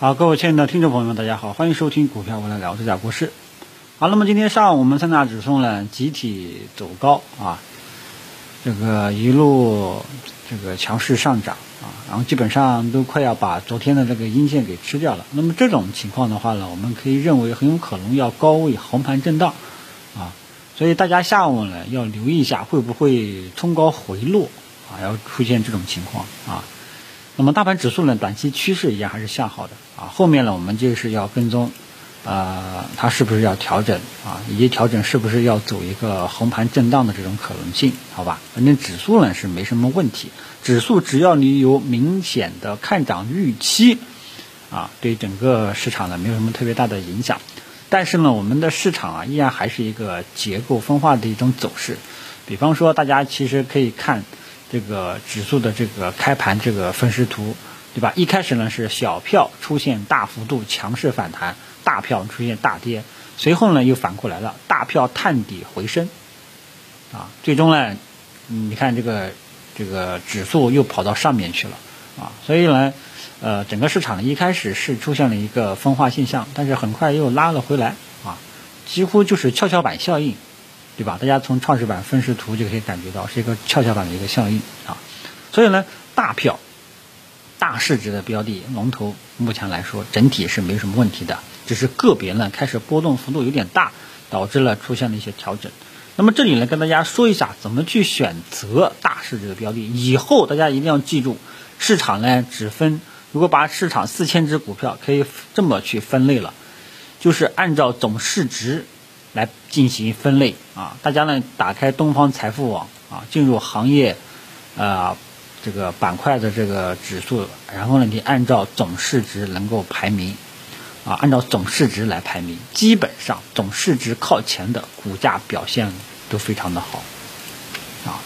好，各位亲爱的听众朋友们，大家好，欢迎收听股票我来聊，这家股市。好，那么今天上午我们三大指数呢集体走高啊，这个一路这个强势上涨啊，然后基本上都快要把昨天的这个阴线给吃掉了。那么这种情况的话呢，我们可以认为很有可能要高位横盘震荡啊，所以大家下午呢要留意一下会不会冲高回落啊，要出现这种情况啊。那么大盘指数呢，短期趋势依然还是向好的啊。后面呢，我们就是要跟踪，呃，它是不是要调整啊？以及调整是不是要走一个横盘震荡的这种可能性？好吧，反正指数呢是没什么问题，指数只要你有明显的看涨预期，啊，对整个市场呢没有什么特别大的影响。但是呢，我们的市场啊依然还是一个结构分化的一种走势。比方说，大家其实可以看。这个指数的这个开盘这个分时图，对吧？一开始呢是小票出现大幅度强势反弹，大票出现大跌，随后呢又反过来了，大票探底回升，啊，最终呢，你看这个这个指数又跑到上面去了，啊，所以呢，呃，整个市场一开始是出现了一个分化现象，但是很快又拉了回来，啊，几乎就是跷跷板效应。对吧？大家从创始板分时图就可以感觉到是一个跷跷板的一个效应啊。所以呢，大票、大市值的标的龙头，目前来说整体是没什么问题的，只是个别呢开始波动幅度有点大，导致了出现了一些调整。那么这里呢，跟大家说一下怎么去选择大市值的标的。以后大家一定要记住，市场呢只分，如果把市场四千只股票可以这么去分类了，就是按照总市值。来进行分类啊！大家呢打开东方财富网啊，进入行业啊这个板块的这个指数，然后呢你按照总市值能够排名啊，按照总市值来排名，基本上总市值靠前的股价表现都非常的好啊。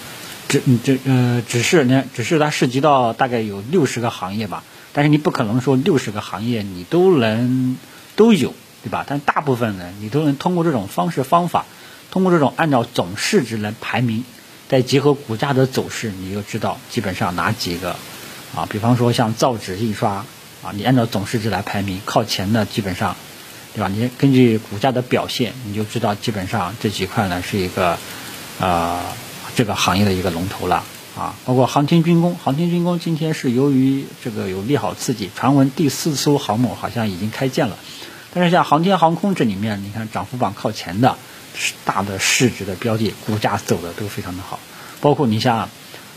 只这呃只是呢只是它涉及到大概有六十个行业吧，但是你不可能说六十个行业你都能都有。对吧？但大部分呢，你都能通过这种方式方法，通过这种按照总市值来排名，再结合股价的走势，你就知道基本上哪几个啊？比方说像造纸印刷啊，你按照总市值来排名，靠前的基本上，对吧？你根据股价的表现，你就知道基本上这几块呢是一个啊这个行业的一个龙头了啊。包括航天军工，航天军工今天是由于这个有利好刺激，传闻第四艘航母好像已经开建了。但是像航天航空这里面，你看涨幅榜靠前的，大的市值的标的，股价走的都非常的好。包括你像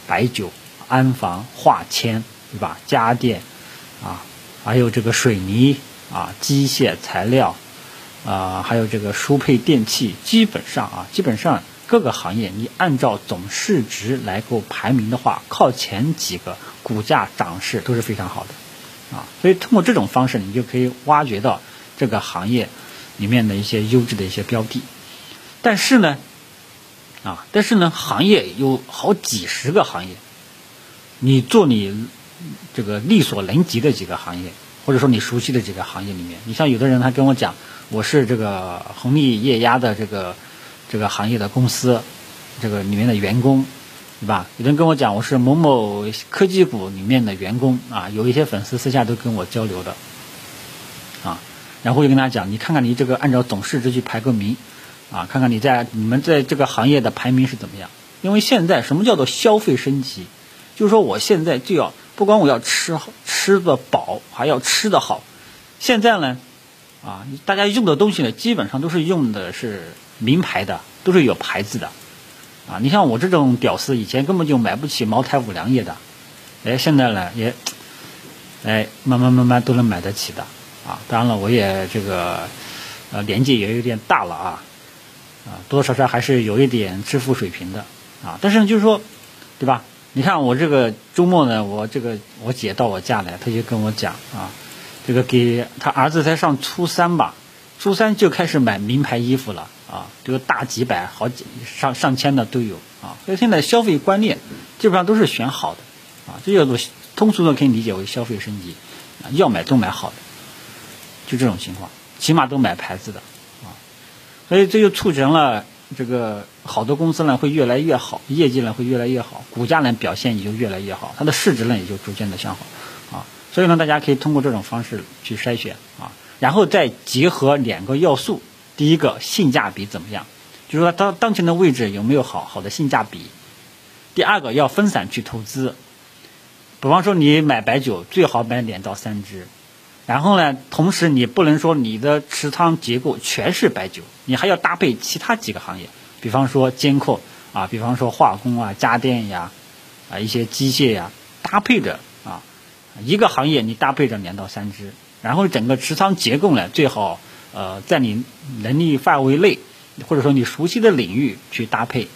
白酒、安防、化纤，对吧？家电啊，还有这个水泥啊、机械材料啊，还有这个输配电器，基本上啊，基本上各个行业，你按照总市值来够排名的话，靠前几个股价涨势都是非常好的啊。所以通过这种方式，你就可以挖掘到。这个行业里面的一些优质的一些标的，但是呢，啊，但是呢，行业有好几十个行业，你做你这个力所能及的几个行业，或者说你熟悉的几个行业里面，你像有的人他跟我讲，我是这个红利液压的这个这个行业的公司，这个里面的员工，对吧？有人跟我讲我是某某科技股里面的员工啊，有一些粉丝私下都跟我交流的，然后就跟大家讲，你看看你这个按照总市值去排个名，啊，看看你在你们在这个行业的排名是怎么样？因为现在什么叫做消费升级？就是说我现在就要不光我要吃吃的饱，还要吃的好。现在呢，啊，大家用的东西呢，基本上都是用的是名牌的，都是有牌子的，啊，你像我这种屌丝，以前根本就买不起茅台、五粮液的，哎，现在呢也，哎，慢慢慢慢都能买得起的。啊，当然了，我也这个，呃，年纪也有点大了啊，啊，多多少少还是有一点支付水平的啊。但是就是说，对吧？你看我这个周末呢，我这个我姐到我家来，她就跟我讲啊，这个给她儿子才上初三吧，初三就开始买名牌衣服了啊，这个大几百、好几上上千的都有啊。所以现在消费观念基本上都是选好的啊，这叫做通俗的可以理解为消费升级啊，要买都买好的。就这种情况，起码都买牌子的，啊，所以这就促成了这个好多公司呢会越来越好，业绩呢会越来越好，股价呢表现也就越来越好，它的市值呢也就逐渐的向好，啊，所以呢，大家可以通过这种方式去筛选啊，然后再结合两个要素，第一个性价比怎么样，就是说当当前的位置有没有好好的性价比。第二个要分散去投资，比方说你买白酒最好买两到三支，然后呢，同时你不能说你的持仓结构全是白酒，你还要搭配其他几个行业，比方说监控啊，比方说化工啊、家电呀，啊一些机械呀，搭配着啊，一个行业你搭配着两到三只，然后整个持仓结构呢，最好呃在你能力范围内，或者说你熟悉的领域去搭配。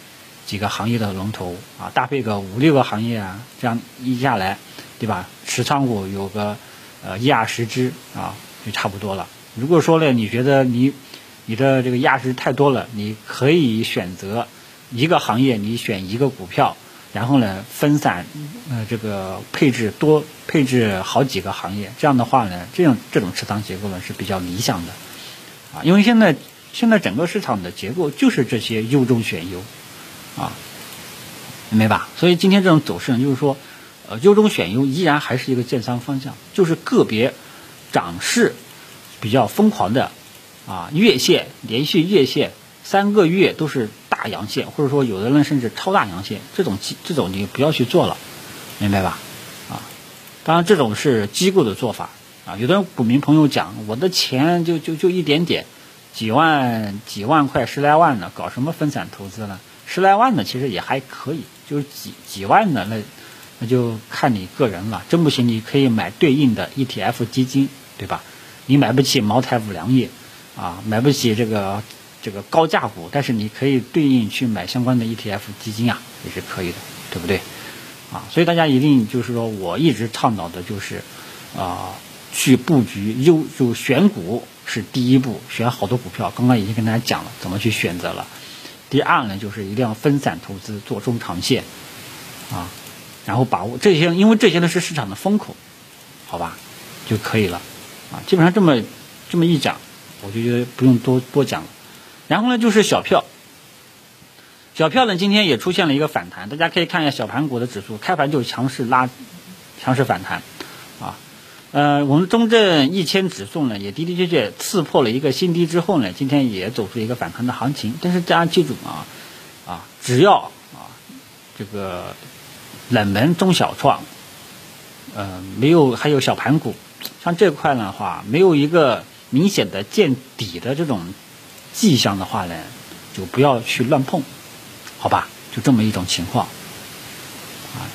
几个行业的龙头啊，搭配个五六个行业啊，这样一下来，对吧？持仓股有个呃一二十只啊，就差不多了。如果说呢，你觉得你你的这个压值太多了，你可以选择一个行业，你选一个股票，然后呢分散呃这个配置多配置好几个行业，这样的话呢，这样这种持仓结构呢是比较理想的啊，因为现在现在整个市场的结构就是这些优中选优。啊，明白吧？所以今天这种走势呢，就是说，优中选优依然还是一个建仓方向，就是个别涨势比较疯狂的啊，月线连续月线三个月都是大阳线，或者说有的人甚至超大阳线，这种这种你不要去做了，明白吧？啊，当然这种是机构的做法啊，有的股民朋友讲，我的钱就就就一点点，几万几万块十来万的，搞什么分散投资呢？十来万的其实也还可以，就是几几万的那那就看你个人了。真不行，你可以买对应的 ETF 基金，对吧？你买不起茅台、五粮液，啊，买不起这个这个高价股，但是你可以对应去买相关的 ETF 基金啊，也是可以的，对不对？啊，所以大家一定就是说我一直倡导的就是啊，去布局优就选股是第一步，选好多股票。刚刚已经跟大家讲了怎么去选择了。第二呢，就是一定要分散投资，做中长线，啊，然后把握这些，因为这些呢是市场的风口，好吧，就可以了，啊，基本上这么这么一讲，我就觉得不用多多讲了。然后呢，就是小票，小票呢今天也出现了一个反弹，大家可以看一下小盘股的指数，开盘就强势拉，强势反弹，啊。呃，我们中证一千指数呢，也的的确确刺破了一个新低之后呢，今天也走出一个反弹的行情。但是大家记住啊，啊，只要啊这个冷门中小创，呃，没有还有小盘股，像这块的话，没有一个明显的见底的这种迹象的话呢，就不要去乱碰，好吧？就这么一种情况。啊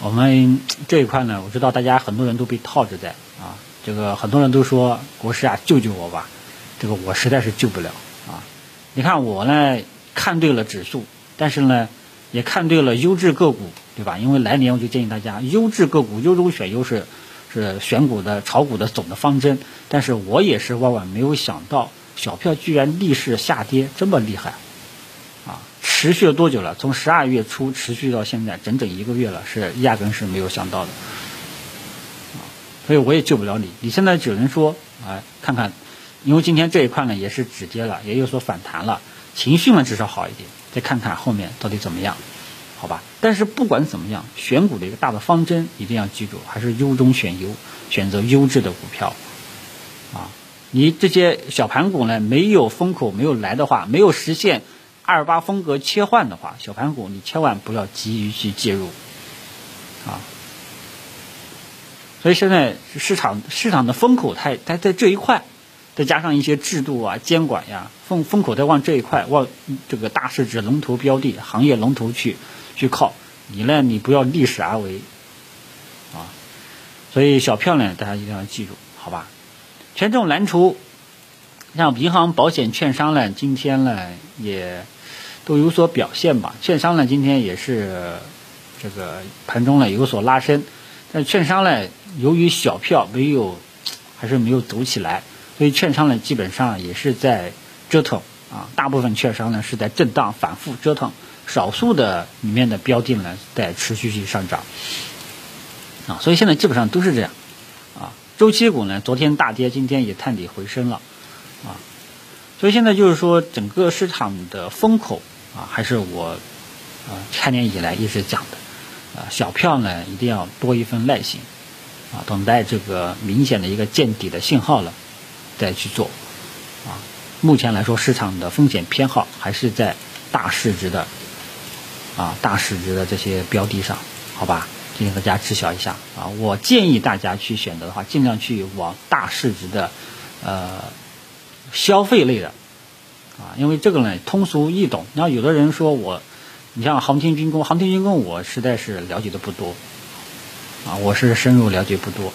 我们这一块呢，我知道大家很多人都被套着在啊，这个很多人都说国师啊救救我吧，这个我实在是救不了啊。你看我呢看对了指数，但是呢也看对了优质个股，对吧？因为来年我就建议大家优质个股优中选优是是选股的炒股的总的方针，但是我也是万万没有想到小票居然逆势下跌这么厉害。啊持续了多久了？从十二月初持续到现在，整整一个月了，是压根是没有想到的，啊，所以我也救不了你。你现在只能说，哎，看看，因为今天这一块呢也是止跌了，也有所反弹了，情绪呢至少好一点，再看看后面到底怎么样，好吧？但是不管怎么样，选股的一个大的方针一定要记住，还是优中选优，选择优质的股票，啊，你这些小盘股呢没有风口没有来的话，没有实现。二八风格切换的话，小盘股你千万不要急于去介入，啊，所以现在市场市场的风口太它在这一块，再加上一些制度啊监管呀，风风口在往这一块往这个大市值龙头标的行业龙头去去靠，你呢你不要逆势而为，啊，所以小票呢大家一定要记住，好吧？权重蓝筹，像银行、保险、券商呢，今天呢也。都有所表现吧。券商呢，今天也是这个盘中呢有所拉升，但券商呢，由于小票没有，还是没有走起来，所以券商呢基本上也是在折腾啊。大部分券商呢是在震荡反复折腾，少数的里面的标的呢在持续性上涨啊。所以现在基本上都是这样啊。周期股呢昨天大跌，今天也探底回升了啊。所以现在就是说整个市场的风口。啊，还是我，啊，开年以来一直讲的，啊，小票呢一定要多一份耐心，啊，等待这个明显的一个见底的信号了，再去做，啊，目前来说市场的风险偏好还是在大市值的，啊，大市值的这些标的上，好吧，提醒大家知晓一下啊，我建议大家去选择的话，尽量去往大市值的，呃，消费类的，啊，因为这个呢通俗易懂，那有的人说我，你像航天军工，航天军工我实在是了解的不多。啊，我是深入了解不多，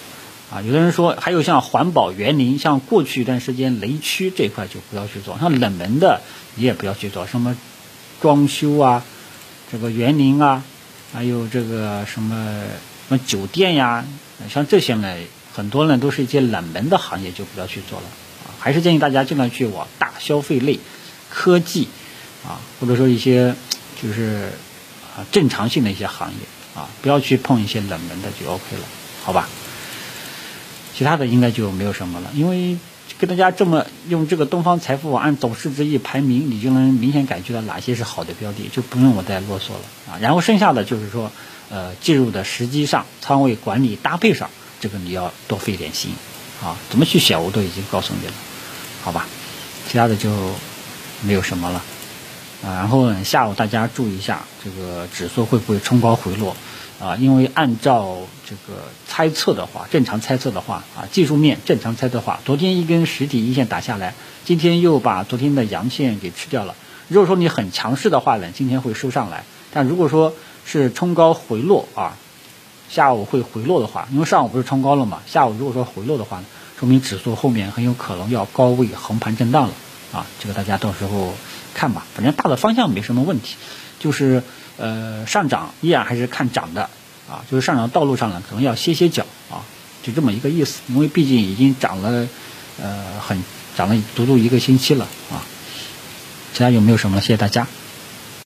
啊，有的人说还有像环保园林，像过去一段时间雷区这块就不要去做，像冷门的你也不要去做，什么装修啊，这个园林啊，还有这个什么什么酒店呀，像这些呢，很多呢都是一些冷门的行业，就不要去做了，啊，还是建议大家尽量去往大消费类、科技啊，或者说一些就是啊正常性的一些行业。啊，不要去碰一些冷门的就 OK 了，好吧？其他的应该就没有什么了，因为跟大家这么用这个东方财富网按走势之一排名，你就能明显感觉到哪些是好的标的，就不用我再啰嗦了啊。然后剩下的就是说，呃，进入的时机上、仓位管理搭配上，这个你要多费点心啊。怎么去选我都已经告诉你了，好吧？其他的就没有什么了。啊，然后，下午大家注意一下，这个指数会不会冲高回落？啊，因为按照这个猜测的话，正常猜测的话，啊，技术面正常猜测的话，昨天一根实体阴线打下来，今天又把昨天的阳线给吃掉了。如果说你很强势的话呢，今天会收上来；但如果说是冲高回落啊，下午会回落的话，因为上午不是冲高了嘛，下午如果说回落的话，说明指数后面很有可能要高位横盘震荡了。啊，这个大家到时候看吧，反正大的方向没什么问题，就是呃上涨依然还是看涨的啊，就是上涨道路上呢可能要歇歇脚啊，就这么一个意思，因为毕竟已经涨了呃很涨了足足一个星期了啊，其他有没有什么？谢谢大家。